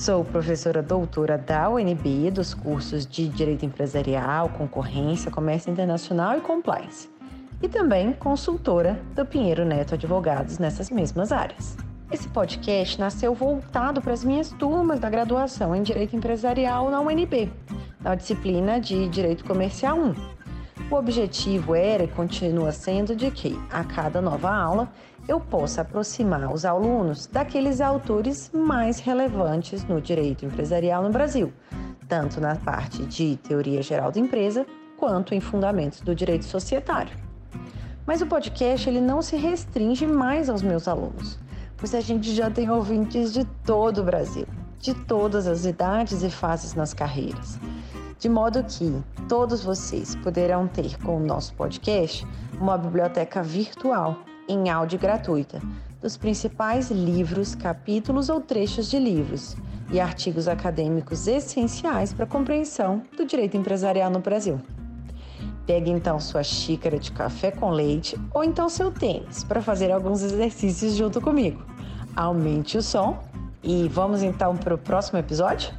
Sou professora doutora da UNB dos cursos de Direito Empresarial, Concorrência, Comércio Internacional e Compliance. E também consultora do Pinheiro Neto Advogados nessas mesmas áreas. Esse podcast nasceu voltado para as minhas turmas da graduação em Direito Empresarial na UNB, na disciplina de Direito Comercial 1. O objetivo era e continua sendo de que, a cada nova aula, eu possa aproximar os alunos daqueles autores mais relevantes no direito empresarial no Brasil, tanto na parte de teoria geral da empresa quanto em fundamentos do direito societário. Mas o podcast ele não se restringe mais aos meus alunos, pois a gente já tem ouvintes de todo o Brasil, de todas as idades e fases nas carreiras. De modo que todos vocês poderão ter com o nosso podcast uma biblioteca virtual em áudio gratuita dos principais livros, capítulos ou trechos de livros e artigos acadêmicos essenciais para a compreensão do direito empresarial no Brasil. Pegue então sua xícara de café com leite ou então seu tênis para fazer alguns exercícios junto comigo. Aumente o som e vamos então para o próximo episódio?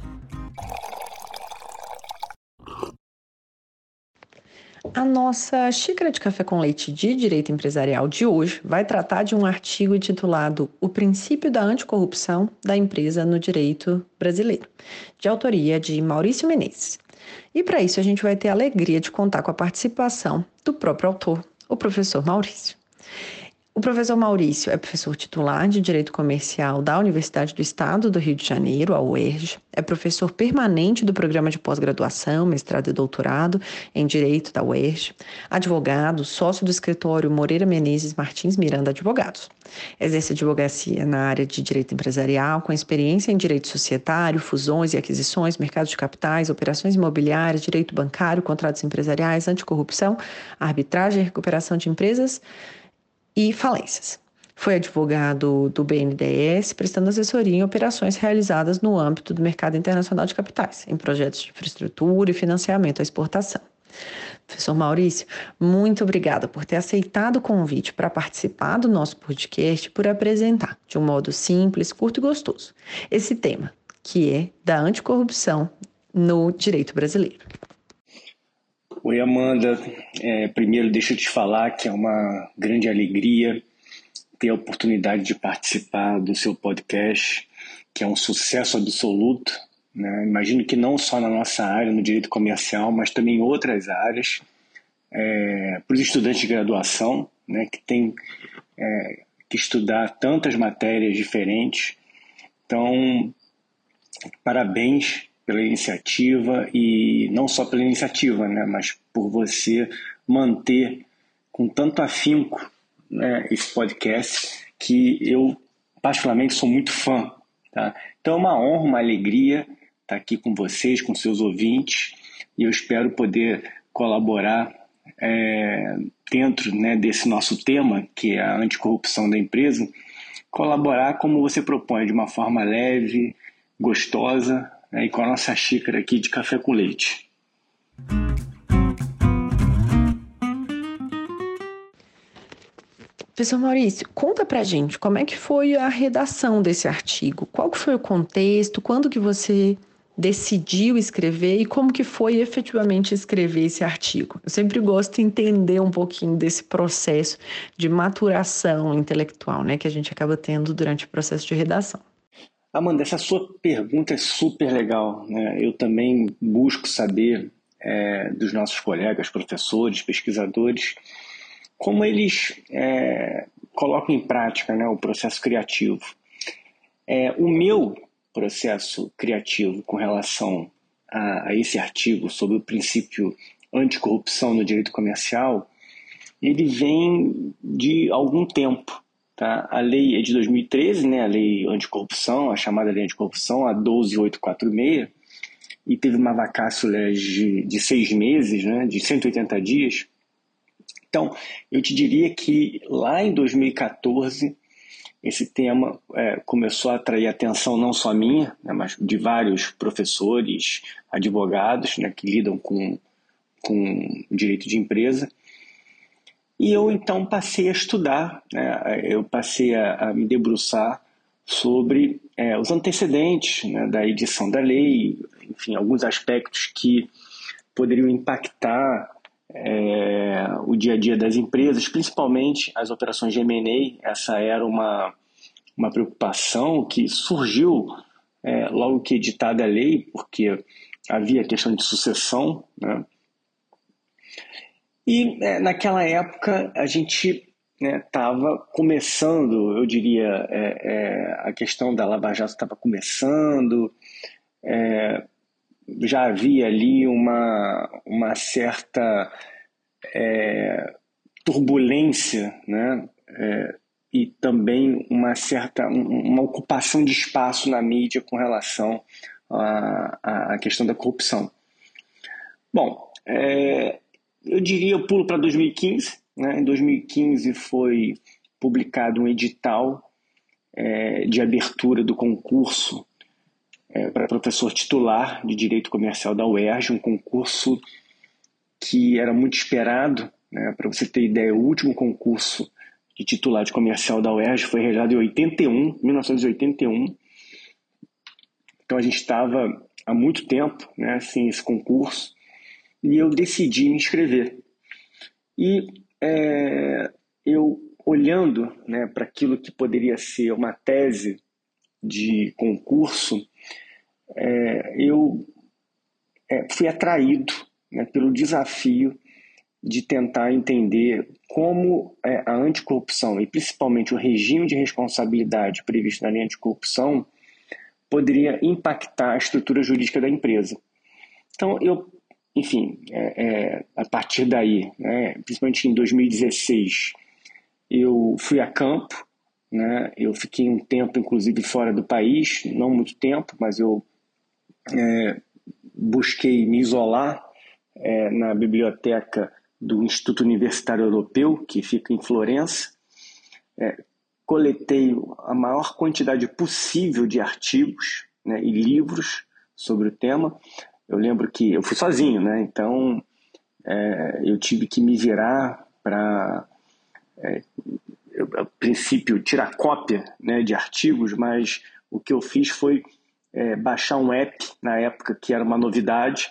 A nossa xícara de café com leite de direito empresarial de hoje vai tratar de um artigo intitulado O princípio da anticorrupção da empresa no direito brasileiro, de autoria de Maurício Menezes. E para isso a gente vai ter a alegria de contar com a participação do próprio autor, o professor Maurício. O professor Maurício é professor titular de Direito Comercial da Universidade do Estado do Rio de Janeiro, a UERJ. É professor permanente do programa de pós-graduação, mestrado e doutorado em Direito da UERJ. Advogado, sócio do escritório Moreira Menezes Martins Miranda Advogados. Exerce advocacia na área de direito empresarial, com experiência em direito societário, fusões e aquisições, mercado de capitais, operações imobiliárias, direito bancário, contratos empresariais, anticorrupção, arbitragem e recuperação de empresas e falências. Foi advogado do BNDES, prestando assessoria em operações realizadas no âmbito do mercado internacional de capitais, em projetos de infraestrutura e financiamento à exportação. Professor Maurício, muito obrigada por ter aceitado o convite para participar do nosso podcast e por apresentar, de um modo simples, curto e gostoso, esse tema, que é da anticorrupção no direito brasileiro. Oi, Amanda. É, primeiro, deixa eu te falar que é uma grande alegria ter a oportunidade de participar do seu podcast, que é um sucesso absoluto. Né? Imagino que não só na nossa área, no direito comercial, mas também em outras áreas. É, para os estudantes de graduação, né, que têm é, que estudar tantas matérias diferentes. Então, parabéns pela iniciativa e não só pela iniciativa, né, mas por você manter com tanto afinco né, esse podcast que eu particularmente sou muito fã. Tá? Então é uma honra, uma alegria estar aqui com vocês, com seus ouvintes e eu espero poder colaborar é, dentro né, desse nosso tema, que é a anticorrupção da empresa, colaborar como você propõe, de uma forma leve, gostosa, né, e com a nossa xícara aqui de café com leite. Professor Maurício, conta pra gente como é que foi a redação desse artigo. Qual que foi o contexto? Quando que você decidiu escrever e como que foi efetivamente escrever esse artigo? Eu sempre gosto de entender um pouquinho desse processo de maturação intelectual, né, que a gente acaba tendo durante o processo de redação. Amanda, essa sua pergunta é super legal. Né? Eu também busco saber é, dos nossos colegas, professores, pesquisadores, como eles é, colocam em prática né, o processo criativo. É, o meu processo criativo com relação a, a, esse artigo sobre o princípio anticorrupção no direito comercial, ele vem de algum tempo. Tá? A lei é de 2013, né? a lei anticorrupção, a chamada lei anticorrupção, a 12846, e teve uma vacácio de, de seis meses, né? de 180 dias. Então, eu te diria que lá em 2014, esse tema é, começou a atrair atenção não só minha, né, mas de vários professores, advogados né, que lidam com, com direito de empresa. E eu então passei a estudar, né, eu passei a, a me debruçar sobre é, os antecedentes né, da edição da lei, enfim, alguns aspectos que poderiam impactar é, o dia a dia das empresas, principalmente as operações de M&A. Essa era uma, uma preocupação que surgiu é, logo que editada a lei, porque havia questão de sucessão. Né? E é, naquela época a gente estava né, começando, eu diria, é, é, a questão da Lava Jato estava começando, é, já havia ali uma, uma certa é, turbulência, né? É, e também uma certa uma ocupação de espaço na mídia com relação à, à questão da corrupção. Bom, é, eu diria, eu pulo para 2015. Né? Em 2015 foi publicado um edital é, de abertura do concurso é, para professor titular de Direito Comercial da UERJ, um concurso que era muito esperado. Né? Para você ter ideia, o último concurso de titular de comercial da UERJ foi realizado em 81, 1981. Então a gente estava há muito tempo né, sem esse concurso e eu decidi me inscrever. E é, eu olhando né, para aquilo que poderia ser uma tese de concurso, é, eu é, fui atraído né, pelo desafio de tentar entender como é, a anticorrupção e principalmente o regime de responsabilidade previsto na lei anticorrupção poderia impactar a estrutura jurídica da empresa. Então, eu, enfim, é, é, a partir daí, né, principalmente em 2016, eu fui a campo, né, eu fiquei um tempo, inclusive, fora do país, não muito tempo, mas eu é, busquei me isolar é, na biblioteca do Instituto Universitário Europeu, que fica em Florença. É, coletei a maior quantidade possível de artigos né, e livros sobre o tema. Eu lembro que eu fui sozinho, né? então é, eu tive que me virar para, é, a princípio, tirar cópia né, de artigos, mas o que eu fiz foi é, baixar um app na época que era uma novidade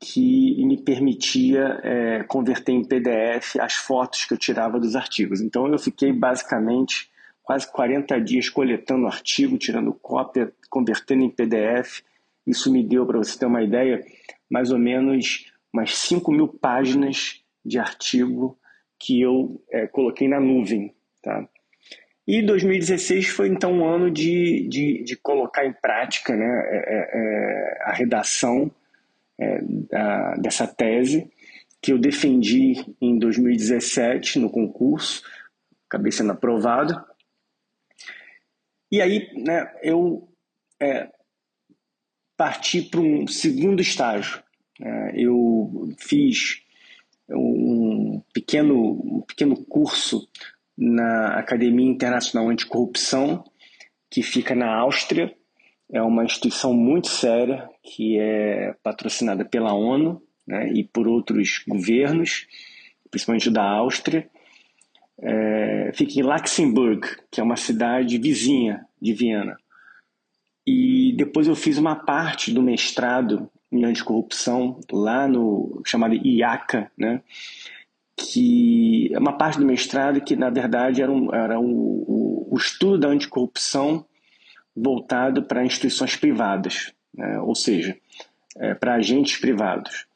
que me permitia é, converter em PDF as fotos que eu tirava dos artigos. Então eu fiquei basicamente quase 40 dias coletando artigo, tirando cópia, convertendo em PDF. Isso me deu, para você ter uma ideia, mais ou menos umas 5 mil páginas de artigo que eu é, coloquei na nuvem. Tá? E 2016 foi então um ano de, de, de colocar em prática né, é, é, é a redação é, da, dessa tese, que eu defendi em 2017 no concurso, acabei sendo aprovado. E aí né, eu é, parti para um segundo estágio. É, eu fiz um pequeno, um pequeno curso na Academia Internacional Anticorrupção, que fica na Áustria, é uma instituição muito séria que é patrocinada pela ONU né, e por outros governos, principalmente da Áustria. É, fica em Luxemburgo, que é uma cidade vizinha de Viena. E depois eu fiz uma parte do mestrado em anticorrupção lá no chamado IACA, né, que é uma parte do mestrado que na verdade era, um, era um, o, o estudo da anticorrupção voltado para instituições privadas, né? ou seja, é, para agentes privados.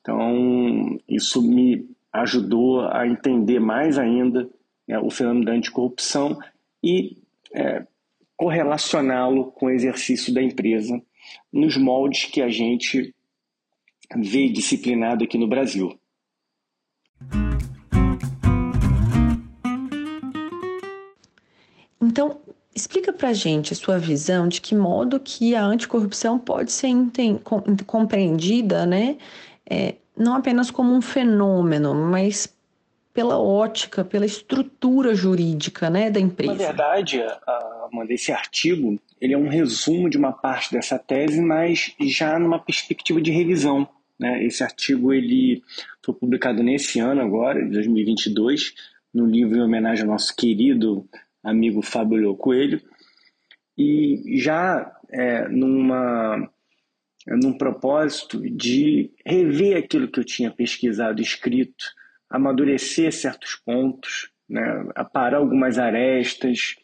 Então, isso me ajudou a entender mais ainda né, o fenômeno da anticorrupção e é, correlacioná-lo com o exercício da empresa nos moldes que a gente vê disciplinado aqui no Brasil. Então, explica para gente a sua visão de que modo que a anticorrupção pode ser compreendida, né? É, não apenas como um fenômeno, mas pela ótica, pela estrutura jurídica né, da empresa. Na verdade, Amanda, esse artigo ele é um resumo de uma parte dessa tese, mas já numa perspectiva de revisão. Né? Esse artigo ele foi publicado nesse ano agora, de 2022, no livro em homenagem ao nosso querido amigo Fábio Coelho, e já é, numa num propósito de rever aquilo que eu tinha pesquisado, escrito, amadurecer certos pontos, né, aparar algumas arestas,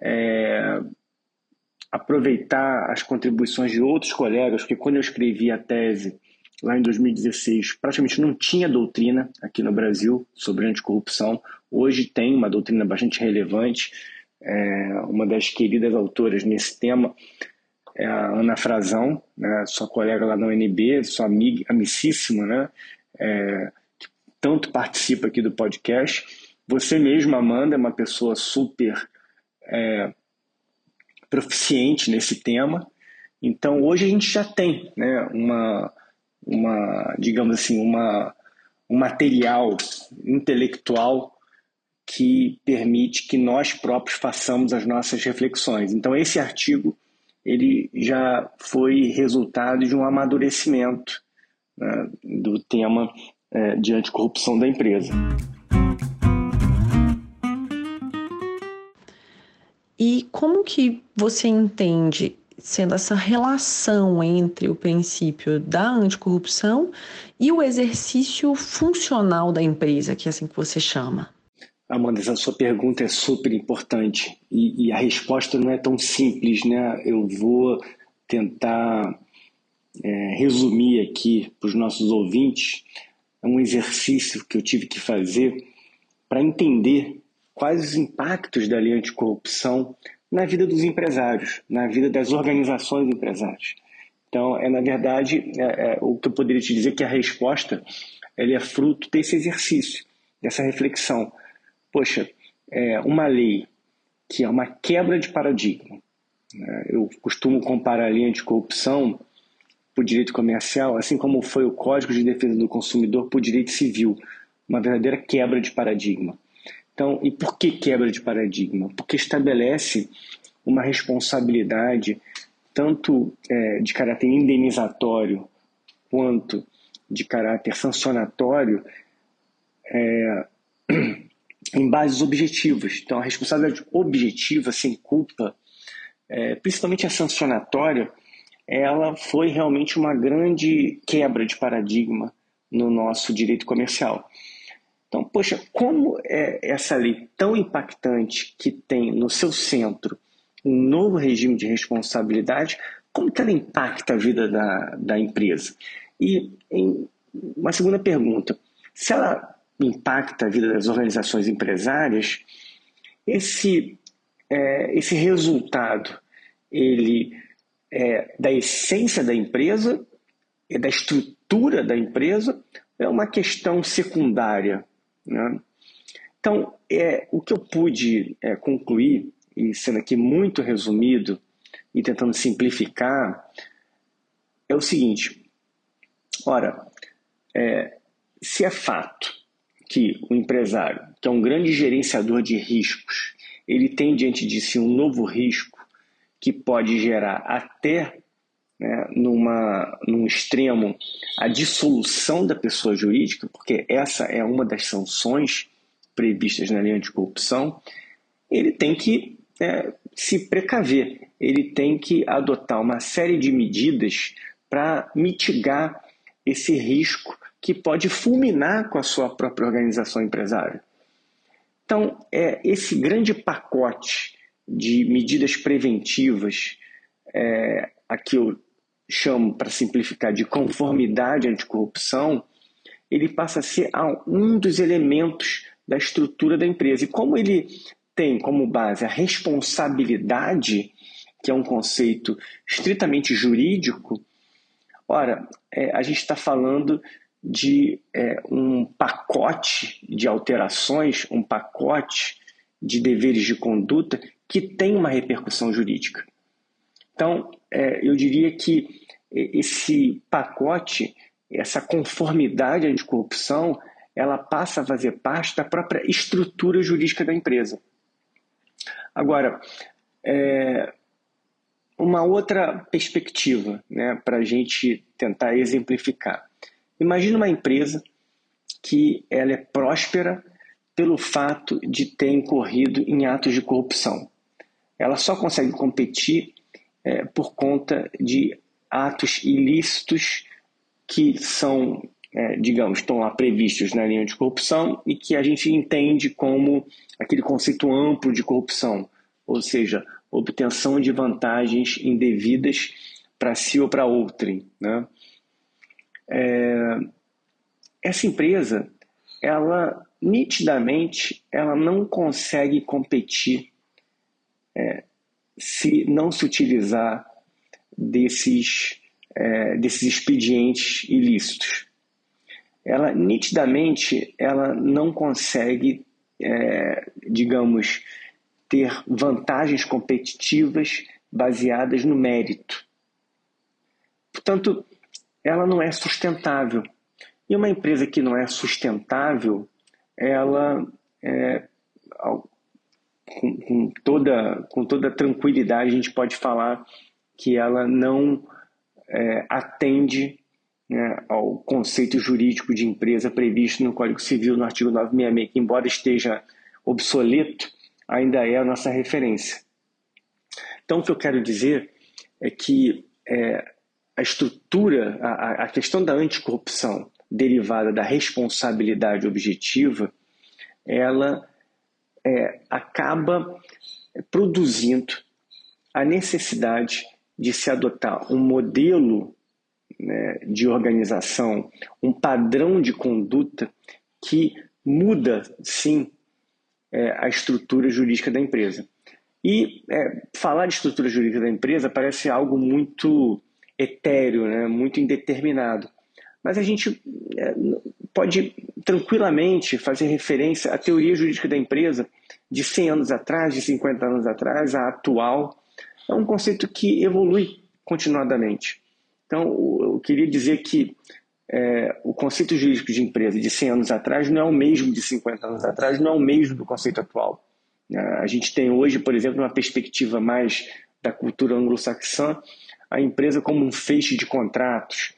é, aproveitar as contribuições de outros colegas, porque quando eu escrevi a tese lá em 2016, praticamente não tinha doutrina aqui no Brasil sobre anticorrupção. Hoje tem uma doutrina bastante relevante. É, uma das queridas autoras nesse tema é a Ana Frazão, né, sua colega lá na UNB, sua amiga, amicíssima, né, é, tanto participa aqui do podcast. Você mesma, Amanda, é uma pessoa super é, proficiente nesse tema. Então, hoje a gente já tem né, uma, uma, digamos assim, uma, um material intelectual que permite que nós próprios façamos as nossas reflexões. Então, esse artigo ele já foi resultado de um amadurecimento né, do tema é, de anticorrupção da empresa. E como que você entende sendo essa relação entre o princípio da anticorrupção e o exercício funcional da empresa, que é assim que você chama? Amanda, essa sua pergunta é super importante e, e a resposta não é tão simples, né? Eu vou tentar é, resumir aqui para os nossos ouvintes é um exercício que eu tive que fazer para entender quais os impactos da lei anticorrupção na vida dos empresários, na vida das organizações empresárias. Então, é na verdade é, é, o que eu poderia te dizer que a resposta é fruto desse exercício, dessa reflexão. Poxa, é uma lei que é uma quebra de paradigma. Né? Eu costumo comparar a lei anticorrupção o direito comercial, assim como foi o Código de Defesa do Consumidor o direito civil, uma verdadeira quebra de paradigma. Então, e por que quebra de paradigma? Porque estabelece uma responsabilidade tanto é, de caráter indenizatório quanto de caráter sancionatório é, em bases objetivas. Então, a responsabilidade objetiva, sem culpa, é, principalmente a sancionatória, ela foi realmente uma grande quebra de paradigma no nosso direito comercial. Então, poxa, como é essa lei tão impactante que tem no seu centro um novo regime de responsabilidade, como que ela impacta a vida da, da empresa? E em uma segunda pergunta, se ela impacta a vida das organizações empresárias, esse, é, esse resultado, ele é da essência da empresa, é da estrutura da empresa, é uma questão secundária né? Então, é, o que eu pude é, concluir, e sendo aqui muito resumido e tentando simplificar, é o seguinte: ora, é, se é fato que o empresário, que é um grande gerenciador de riscos, ele tem diante de si um novo risco que pode gerar até né, numa, num extremo a dissolução da pessoa jurídica, porque essa é uma das sanções previstas na lei anticorrupção, ele tem que é, se precaver, ele tem que adotar uma série de medidas para mitigar esse risco que pode fulminar com a sua própria organização empresária. Então, é esse grande pacote de medidas preventivas é, a que eu chamo, para simplificar, de conformidade anticorrupção, ele passa a ser um dos elementos da estrutura da empresa. E como ele tem como base a responsabilidade, que é um conceito estritamente jurídico, ora, é, a gente está falando de é, um pacote de alterações, um pacote de deveres de conduta que tem uma repercussão jurídica. Então, é, eu diria que esse pacote, essa conformidade anticorrupção, ela passa a fazer parte da própria estrutura jurídica da empresa. Agora, é, uma outra perspectiva né, para a gente tentar exemplificar. Imagina uma empresa que ela é próspera pelo fato de ter incorrido em atos de corrupção. Ela só consegue competir é, por conta de atos ilícitos que são, é, digamos, estão lá previstos na linha de corrupção e que a gente entende como aquele conceito amplo de corrupção, ou seja, obtenção de vantagens indevidas para si ou para outrem. Né? É, essa empresa, ela nitidamente, ela não consegue competir é, se não se utilizar desses, é, desses expedientes ilícitos. Ela nitidamente ela não consegue, é, digamos, ter vantagens competitivas baseadas no mérito. Portanto, ela não é sustentável. E uma empresa que não é sustentável, ela, é, com, com, toda, com toda tranquilidade, a gente pode falar que ela não é, atende né, ao conceito jurídico de empresa previsto no Código Civil, no artigo 966, que, embora esteja obsoleto, ainda é a nossa referência. Então, o que eu quero dizer é que é, a estrutura, a, a questão da anticorrupção derivada da responsabilidade objetiva, ela é, acaba produzindo a necessidade de se adotar um modelo né, de organização, um padrão de conduta que muda, sim, é, a estrutura jurídica da empresa. E é, falar de estrutura jurídica da empresa parece algo muito etéreo, né, muito indeterminado. Mas a gente é, pode tranquilamente fazer referência à teoria jurídica da empresa de 100 anos atrás, de 50 anos atrás, à atual. É um conceito que evolui continuadamente. Então, eu queria dizer que é, o conceito jurídico de empresa de 100 anos atrás não é o mesmo de 50 anos atrás, não é o mesmo do conceito atual. É, a gente tem hoje, por exemplo, uma perspectiva mais da cultura anglo-saxã, a empresa como um feixe de contratos,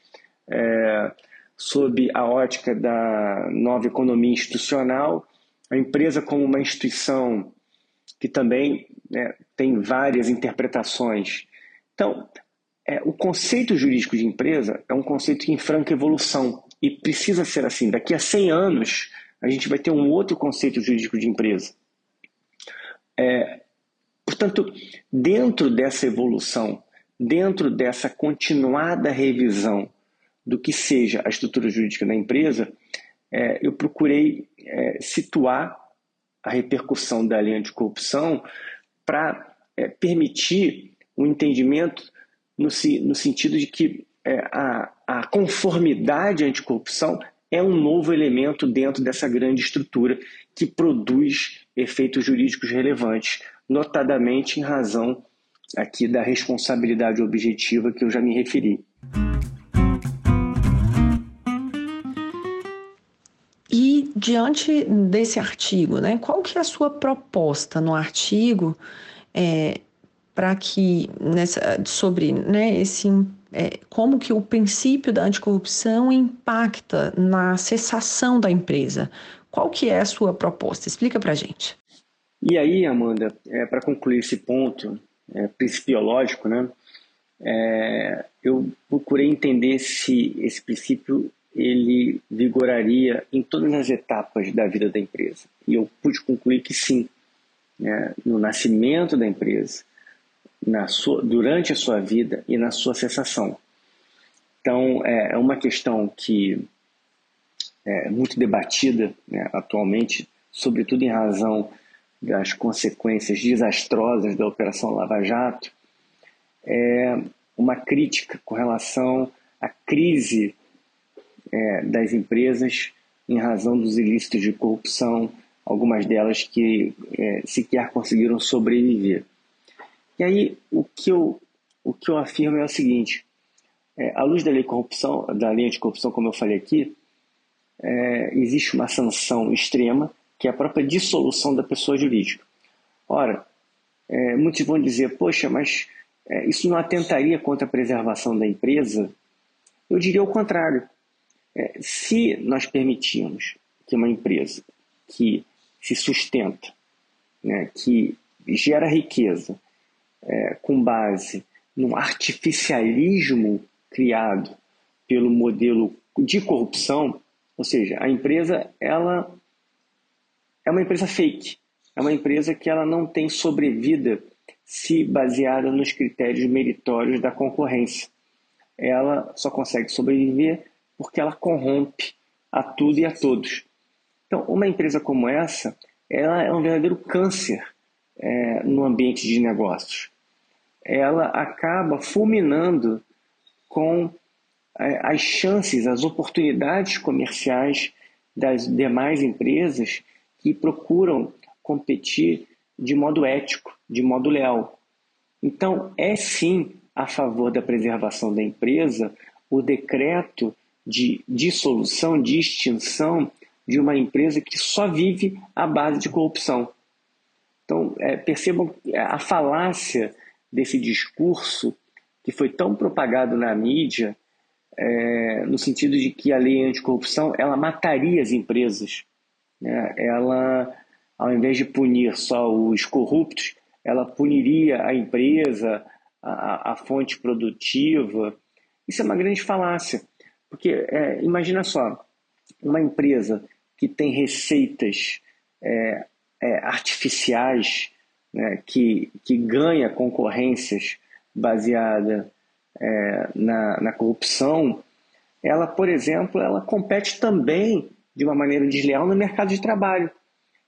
é, sob a ótica da nova economia institucional, a empresa como uma instituição que também né, tem várias interpretações. Então, é, o conceito jurídico de empresa é um conceito em franca evolução e precisa ser assim. Daqui a 100 anos, a gente vai ter um outro conceito jurídico de empresa. É, portanto, dentro dessa evolução, dentro dessa continuada revisão do que seja a estrutura jurídica da empresa, é, eu procurei é, situar a repercussão da lei anticorrupção para é, permitir o um entendimento no, no, sentido de que é, a, a conformidade anticorrupção é um novo elemento dentro dessa grande estrutura que produz efeitos jurídicos relevantes, notadamente em razão aqui da responsabilidade objetiva que eu já me referi. Diante desse artigo, né, qual que é a sua proposta no artigo é, para que nessa, sobre né, esse é, como que o princípio da anticorrupção impacta na cessação da empresa? Qual que é a sua proposta? Explica para gente. E aí, Amanda, é, para concluir esse ponto é, principiológico, né, é, eu procurei entender se esse princípio ele vigoraria em todas as etapas da vida da empresa. E eu pude concluir que sim, né, no nascimento da empresa, na sua, durante a sua vida e na sua cessação. Então, é, é uma questão que é muito debatida né, atualmente, sobretudo em razão das consequências desastrosas da Operação Lava Jato, é uma crítica com relação à crise é, das empresas em razão dos ilícitos de corrupção, algumas delas que é, sequer conseguiram sobreviver. E aí o que eu, o que eu afirmo é o seguinte: é, à luz da lei corrupção, da lei anticorrupção, como eu falei aqui, é, existe uma sanção extrema que é a própria dissolução da pessoa jurídica. Ora, é, muitos vão dizer, poxa, mas é, isso não atentaria contra a preservação da empresa? Eu diria o contrário. É, se nós permitirmos que uma empresa que se sustenta, né, que gera riqueza é, com base no artificialismo criado pelo modelo de corrupção, ou seja, a empresa ela é uma empresa fake, é uma empresa que ela não tem sobrevida se baseada nos critérios meritórios da concorrência. Ela só consegue sobreviver porque ela corrompe a tudo e a todos. Então, uma empresa como essa, ela é um verdadeiro câncer é, no ambiente de negócios. Ela acaba fulminando com é, as chances, as oportunidades comerciais das demais empresas que procuram competir de modo ético, de modo leal. Então, é sim a favor da preservação da empresa o decreto de dissolução, de extinção de uma empresa que só vive à base de corrupção. Então, é, percebam a falácia desse discurso que foi tão propagado na mídia, é, no sentido de que a lei anticorrupção ela mataria as empresas. Né? Ela, ao invés de punir só os corruptos, ela puniria a empresa, a, a fonte produtiva. Isso é uma grande falácia, porque é, imagina só, uma empresa que tem receitas é, é, artificiais, né, que, que ganha concorrências baseada é, na, na corrupção, ela, por exemplo, ela compete também de uma maneira desleal no mercado de trabalho.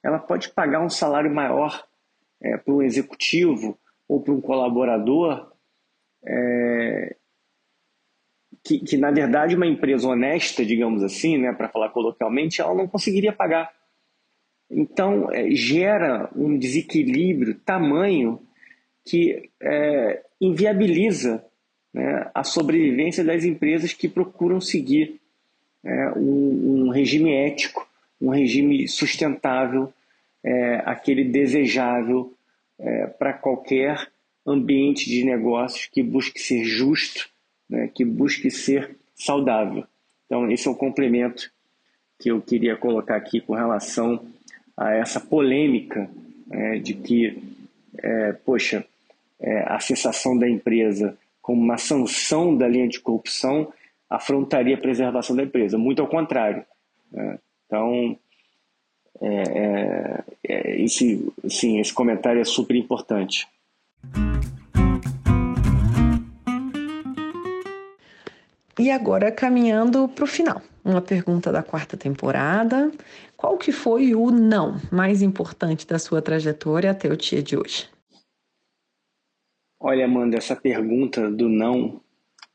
Ela pode pagar um salário maior é, para um executivo ou para um colaborador é, que, que, na verdade, uma empresa honesta, digamos assim, né, para falar coloquialmente, ela não conseguiria pagar. Então, é, gera um desequilíbrio tamanho que é, inviabiliza né, a sobrevivência das empresas que procuram seguir é, um, um, regime ético, um regime sustentável, é, aquele desejável é, para qualquer ambiente de negócios que busque ser justo, né, que busque ser saudável. Então, esse é o complemento que eu queria colocar aqui com relação a essa polêmica é, de que, é, poxa, é, a cessação da empresa como uma sanção da linha de corrupção afrontaria a preservação da empresa. Muito ao contrário. Né? Então, é, é, é, esse, sim, esse comentário é super importante. E agora, caminhando para o final, uma pergunta da quarta temporada. Qual que foi o não mais importante da sua trajetória até o dia de hoje? Olha, Amanda, essa pergunta do não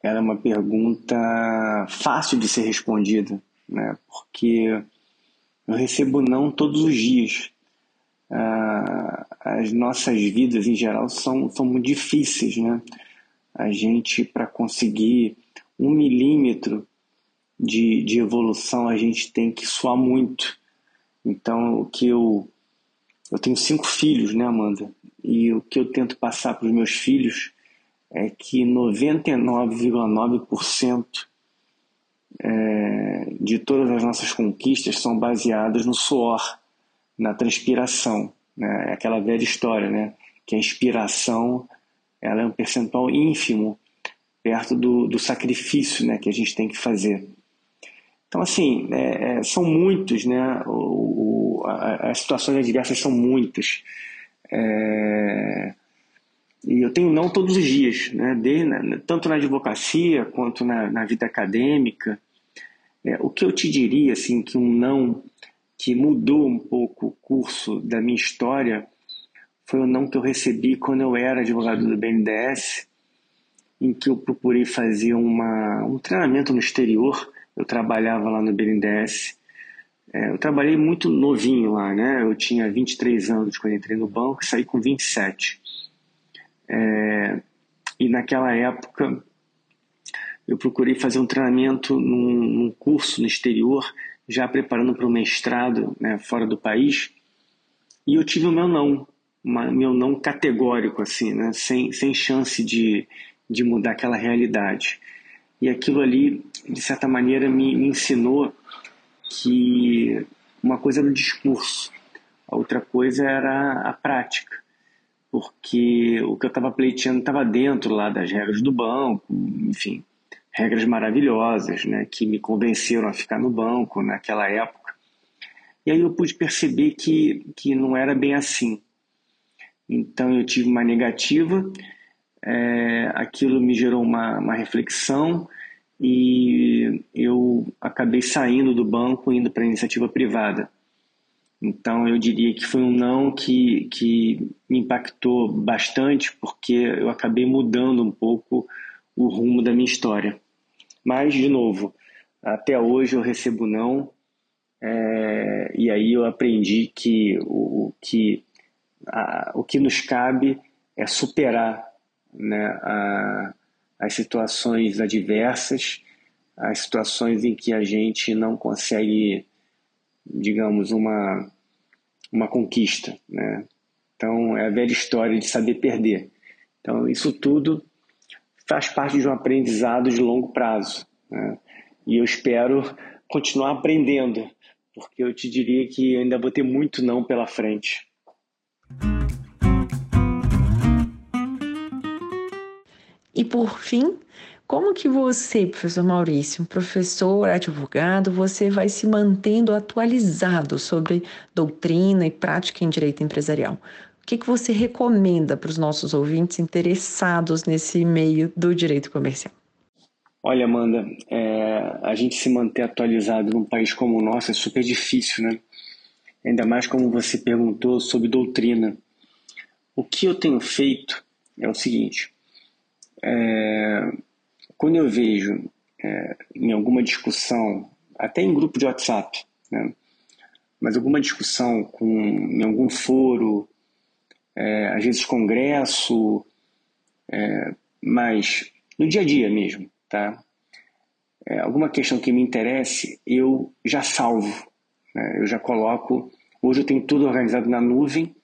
era uma pergunta fácil de ser respondida, né? Porque eu recebo não todos os dias. Ah, as nossas vidas, em geral, são, são muito difíceis, né? A gente, para conseguir um milímetro de, de evolução, a gente tem que suar muito. Então, o que eu. Eu tenho cinco filhos, né, Amanda? E o que eu tento passar para os meus filhos é que 99,9% é, de todas as nossas conquistas são baseadas no suor, na transpiração. Né? É aquela velha história, né? que a inspiração ela é um percentual ínfimo perto do, do sacrifício né, que a gente tem que fazer. Então, assim, é, é, são muitos, né? O, o, a, as situações adversas são muitas. É, e eu tenho não todos os dias, né? De, né, tanto na advocacia quanto na, na vida acadêmica. É, o que eu te diria, assim, que um não que mudou um pouco o curso da minha história foi o não que eu recebi quando eu era advogado do BNDES, em que eu procurei fazer uma, um treinamento no exterior. Eu trabalhava lá no BNDES É, eu trabalhei muito novinho lá, né? Eu tinha 23 anos quando entrei no banco saí com 27. É, e naquela época eu procurei fazer um treinamento num, num curso no exterior, já preparando para o mestrado né, fora do país, e eu tive o meu não, uma, meu não categórico, assim, né, sem, sem chance de, de mudar aquela realidade. E aquilo ali, de certa maneira, me, me ensinou que uma coisa era o discurso, a outra coisa era a prática porque o que eu estava pleiteando estava dentro lá das regras do banco, enfim, regras maravilhosas, né, que me convenceram a ficar no banco naquela época. E aí eu pude perceber que, que não era bem assim. Então eu tive uma negativa, é, aquilo me gerou uma, uma reflexão e eu acabei saindo do banco indo para a iniciativa privada. Então eu diria que foi um não que, que me impactou bastante, porque eu acabei mudando um pouco o rumo da minha história. Mas, de novo, até hoje eu recebo não, é, e aí eu aprendi que o, que, a, o que nos cabe é superar né, a, as situações adversas, as situações em que a gente não consegue digamos, uma, uma conquista. Né? Então, é a velha história de saber perder. Então, isso tudo faz parte de um aprendizado de longo prazo. Né? E eu espero continuar aprendendo, porque eu te diria que ainda vou ter muito não pela frente. E por fim, como que você, professor Maurício, professor, advogado, você vai se mantendo atualizado sobre doutrina e prática em direito empresarial? O que, que você recomenda para os nossos ouvintes interessados nesse meio do direito comercial? Olha, Amanda, é, a gente se manter atualizado num país como o nosso é super difícil, né? Ainda mais como você perguntou sobre doutrina. O que eu tenho feito é o seguinte: é, quando eu vejo é, em alguma discussão, até em grupo de WhatsApp, né, mas alguma discussão com, em algum foro, é, às vezes congresso, é, mas no dia a dia mesmo, tá? É, alguma questão que me interesse, eu já salvo, né? eu já coloco. Hoje eu tenho tudo organizado na nuvem,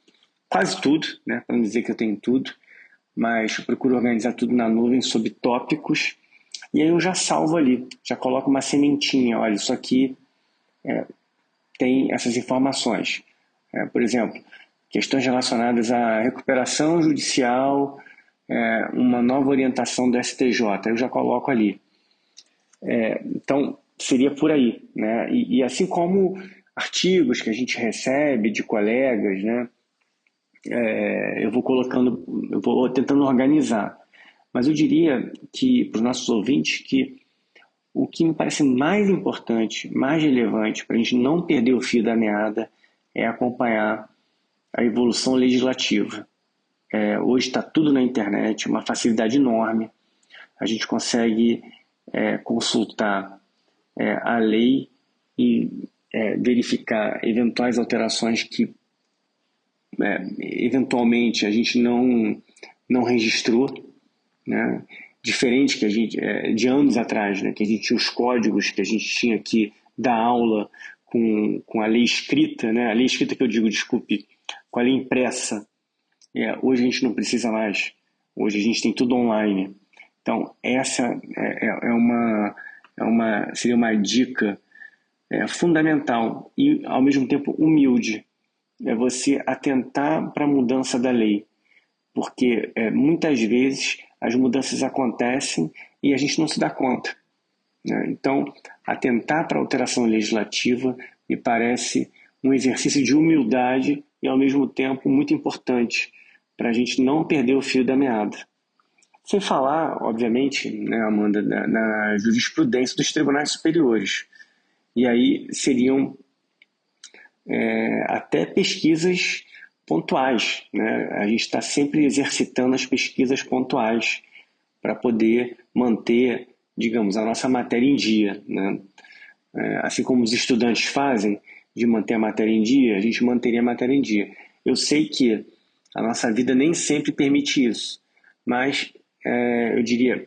quase tudo, né? para não dizer que eu tenho tudo, mas eu procuro organizar tudo na nuvem sob tópicos e aí eu já salvo ali, já coloco uma sementinha. Olha, isso aqui é, tem essas informações. É, por exemplo, questões relacionadas à recuperação judicial, é, uma nova orientação do STJ, eu já coloco ali. É, então, seria por aí. Né? E, e, assim como artigos que a gente recebe de colegas, né? É, eu vou colocando, eu vou tentando organizar. Mas eu diria que, para os nossos ouvintes, que o que me parece mais importante, mais relevante, para a gente não perder o fio da meada, é acompanhar a evolução legislativa. É, hoje está tudo na internet, uma facilidade enorme. A gente consegue é, consultar é, a lei e é, verificar eventuais alterações que é, eventualmente a gente não, não registrou né? Diferente que a gente é, de anos atrás, né? Que a gente tinha os códigos que a gente tinha que dar aula com, com a lei escrita, né? A lei escrita que eu digo, desculpe, com a lei impressa. É, hoje a gente não precisa mais. Hoje a gente tem tudo online. Então essa é, é, é uma é uma seria uma dica é, fundamental e ao mesmo tempo humilde é você atentar para a mudança da lei, porque é, muitas vezes as mudanças acontecem e a gente não se dá conta. Né? Então, atentar para a alteração legislativa me parece um exercício de humildade e, ao mesmo tempo, muito importante para a gente não perder o fio da meada. Sem falar, obviamente, né, Amanda, na, na jurisprudência dos tribunais superiores. E aí seriam é, até pesquisas pontuais. Né? A gente está sempre exercitando as pesquisas pontuais para poder manter, digamos, a nossa matéria em dia. Né? É, assim como os estudantes fazem, de manter a matéria em dia, a gente manteria a matéria em dia. Eu sei que a nossa vida nem sempre permite isso, mas é, eu diria,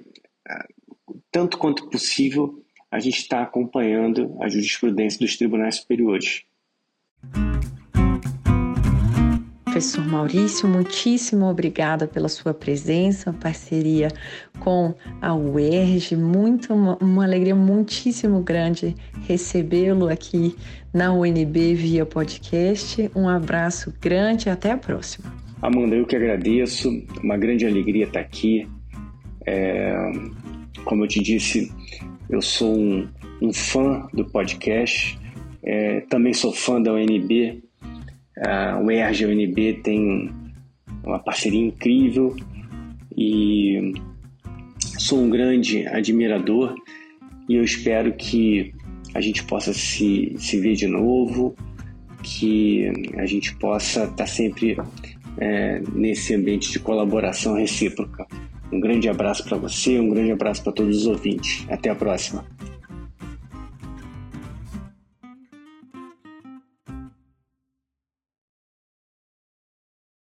tanto quanto possível, a gente está acompanhando a jurisprudência dos tribunais superiores. Professor Maurício, muitíssimo obrigada pela sua presença, parceria com a UERJ. Muito, uma, uma alegria muitíssimo grande recebê-lo aqui na UNB via podcast. Um abraço grande e até a próxima. Amanda, eu que agradeço. Uma grande alegria estar aqui. É, como eu te disse, eu sou um, um fã do podcast. É, também sou fã da UNB o ERG e o UNB tem uma parceria incrível e sou um grande admirador e eu espero que a gente possa se, se ver de novo, que a gente possa estar sempre é, nesse ambiente de colaboração recíproca. Um grande abraço para você, um grande abraço para todos os ouvintes. Até a próxima.